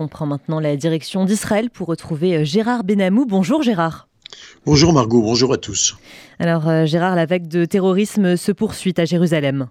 On prend maintenant la direction d'Israël pour retrouver euh, Gérard Benamou. Bonjour Gérard. Bonjour Margot, bonjour à tous. Alors euh, Gérard, la vague de terrorisme se poursuit à Jérusalem.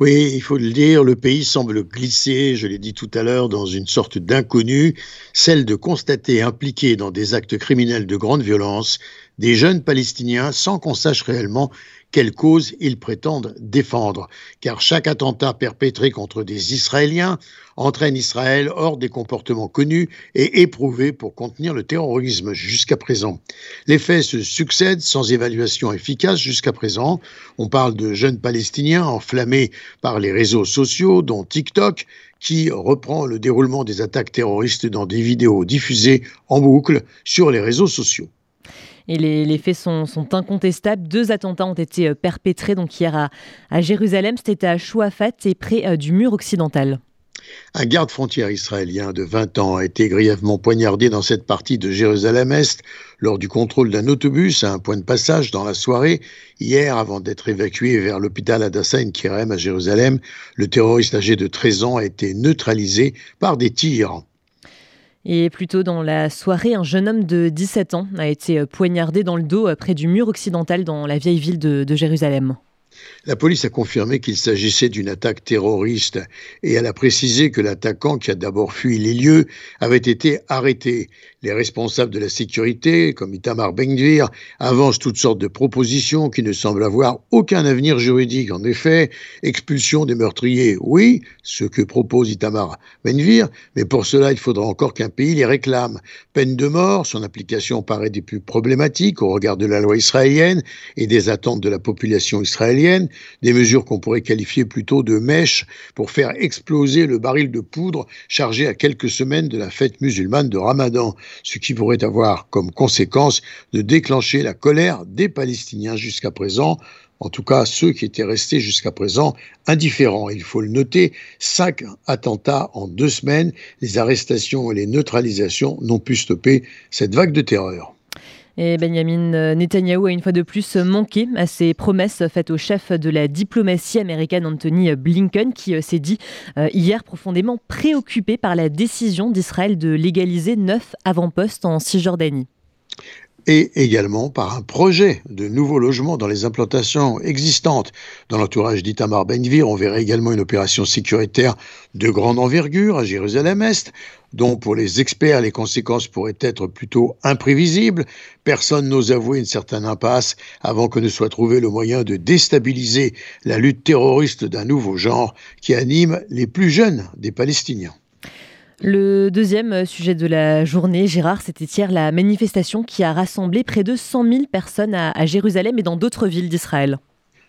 Oui, il faut le dire, le pays semble glisser, je l'ai dit tout à l'heure, dans une sorte d'inconnu, celle de constater impliqués dans des actes criminels de grande violence des jeunes Palestiniens sans qu'on sache réellement quelle cause ils prétendent défendre. Car chaque attentat perpétré contre des Israéliens entraîne Israël hors des comportements connus et éprouvés pour contenir le terrorisme jusqu'à présent. Les faits se succèdent sans évaluation efficace jusqu'à présent. On parle de jeunes Palestiniens enflammés par les réseaux sociaux, dont TikTok, qui reprend le déroulement des attaques terroristes dans des vidéos diffusées en boucle sur les réseaux sociaux. Et les, faits sont, incontestables. Deux attentats ont été euh, perpétrés donc hier à, Jérusalem. C'était à Chouafat et près euh, du mur occidental. Un garde-frontière israélien de 20 ans a été grièvement poignardé dans cette partie de Jérusalem-Est lors du contrôle d'un autobus à un point de passage dans la soirée. Hier, avant d'être évacué vers l'hôpital Adassa Kirem à Jérusalem, le terroriste âgé de 13 ans a été neutralisé par des tirs. Et plus tôt dans la soirée, un jeune homme de 17 ans a été poignardé dans le dos près du mur occidental dans la vieille ville de, de Jérusalem. La police a confirmé qu'il s'agissait d'une attaque terroriste et elle a précisé que l'attaquant, qui a d'abord fui les lieux, avait été arrêté. Les responsables de la sécurité, comme Itamar Bengvir, avancent toutes sortes de propositions qui ne semblent avoir aucun avenir juridique. En effet, expulsion des meurtriers, oui, ce que propose Itamar Bengvir, mais pour cela, il faudra encore qu'un pays les réclame. Peine de mort, son application paraît des plus problématiques au regard de la loi israélienne et des attentes de la population israélienne des mesures qu'on pourrait qualifier plutôt de mèches pour faire exploser le baril de poudre chargé à quelques semaines de la fête musulmane de Ramadan, ce qui pourrait avoir comme conséquence de déclencher la colère des Palestiniens jusqu'à présent, en tout cas ceux qui étaient restés jusqu'à présent indifférents. Il faut le noter, cinq attentats en deux semaines, les arrestations et les neutralisations n'ont pu stopper cette vague de terreur. Et Benjamin Netanyahu a une fois de plus manqué à ses promesses faites au chef de la diplomatie américaine Anthony Blinken, qui euh, s'est dit euh, hier profondément préoccupé par la décision d'Israël de légaliser neuf avant-postes en Cisjordanie et également par un projet de nouveaux logements dans les implantations existantes. Dans l'entourage d'Itamar Benvir, on verrait également une opération sécuritaire de grande envergure à Jérusalem-Est, dont pour les experts les conséquences pourraient être plutôt imprévisibles. Personne n'ose avouer une certaine impasse avant que ne soit trouvé le moyen de déstabiliser la lutte terroriste d'un nouveau genre qui anime les plus jeunes des Palestiniens. Le deuxième sujet de la journée, Gérard, c'était hier la manifestation qui a rassemblé près de 100 000 personnes à, à Jérusalem et dans d'autres villes d'Israël.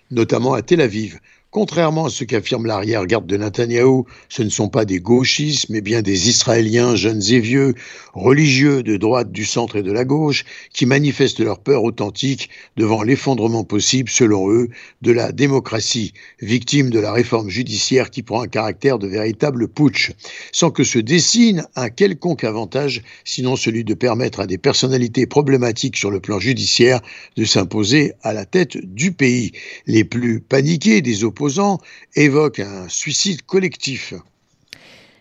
Notamment à Tel Aviv, Contrairement à ce qu'affirme l'arrière-garde de Netanyahou, ce ne sont pas des gauchistes, mais bien des Israéliens jeunes et vieux, religieux de droite, du centre et de la gauche, qui manifestent leur peur authentique devant l'effondrement possible, selon eux, de la démocratie, victime de la réforme judiciaire qui prend un caractère de véritable putsch, sans que se dessine un quelconque avantage, sinon celui de permettre à des personnalités problématiques sur le plan judiciaire de s'imposer à la tête du pays. Les plus paniqués des évoque un suicide collectif.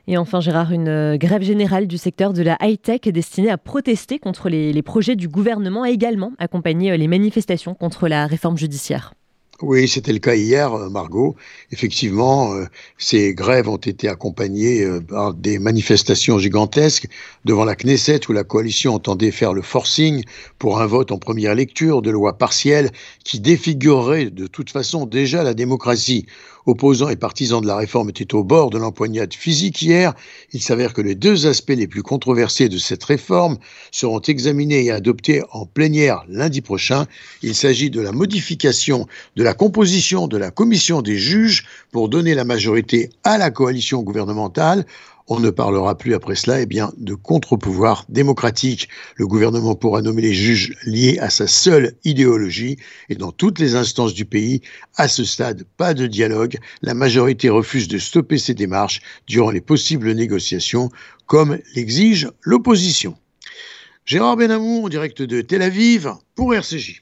Et enfin, Gérard, une euh, grève générale du secteur de la high-tech destinée à protester contre les, les projets du gouvernement a également accompagné euh, les manifestations contre la réforme judiciaire. Oui, c'était le cas hier, euh, Margot. Effectivement, euh, ces grèves ont été accompagnées euh, par des manifestations gigantesques devant la Knesset où la coalition entendait faire le forcing pour un vote en première lecture de loi partielle qui défigurerait de toute façon déjà la démocratie. Opposants et partisans de la réforme étaient au bord de l'empoignade physique hier. Il s'avère que les deux aspects les plus controversés de cette réforme seront examinés et adoptés en plénière lundi prochain. Il s'agit de la modification de la composition de la commission des juges pour donner la majorité à la coalition gouvernementale on ne parlera plus après cela eh bien, de contre-pouvoir démocratique. Le gouvernement pourra nommer les juges liés à sa seule idéologie et dans toutes les instances du pays, à ce stade, pas de dialogue. La majorité refuse de stopper ces démarches durant les possibles négociations, comme l'exige l'opposition. Gérard Benamou en direct de Tel Aviv pour RCJ.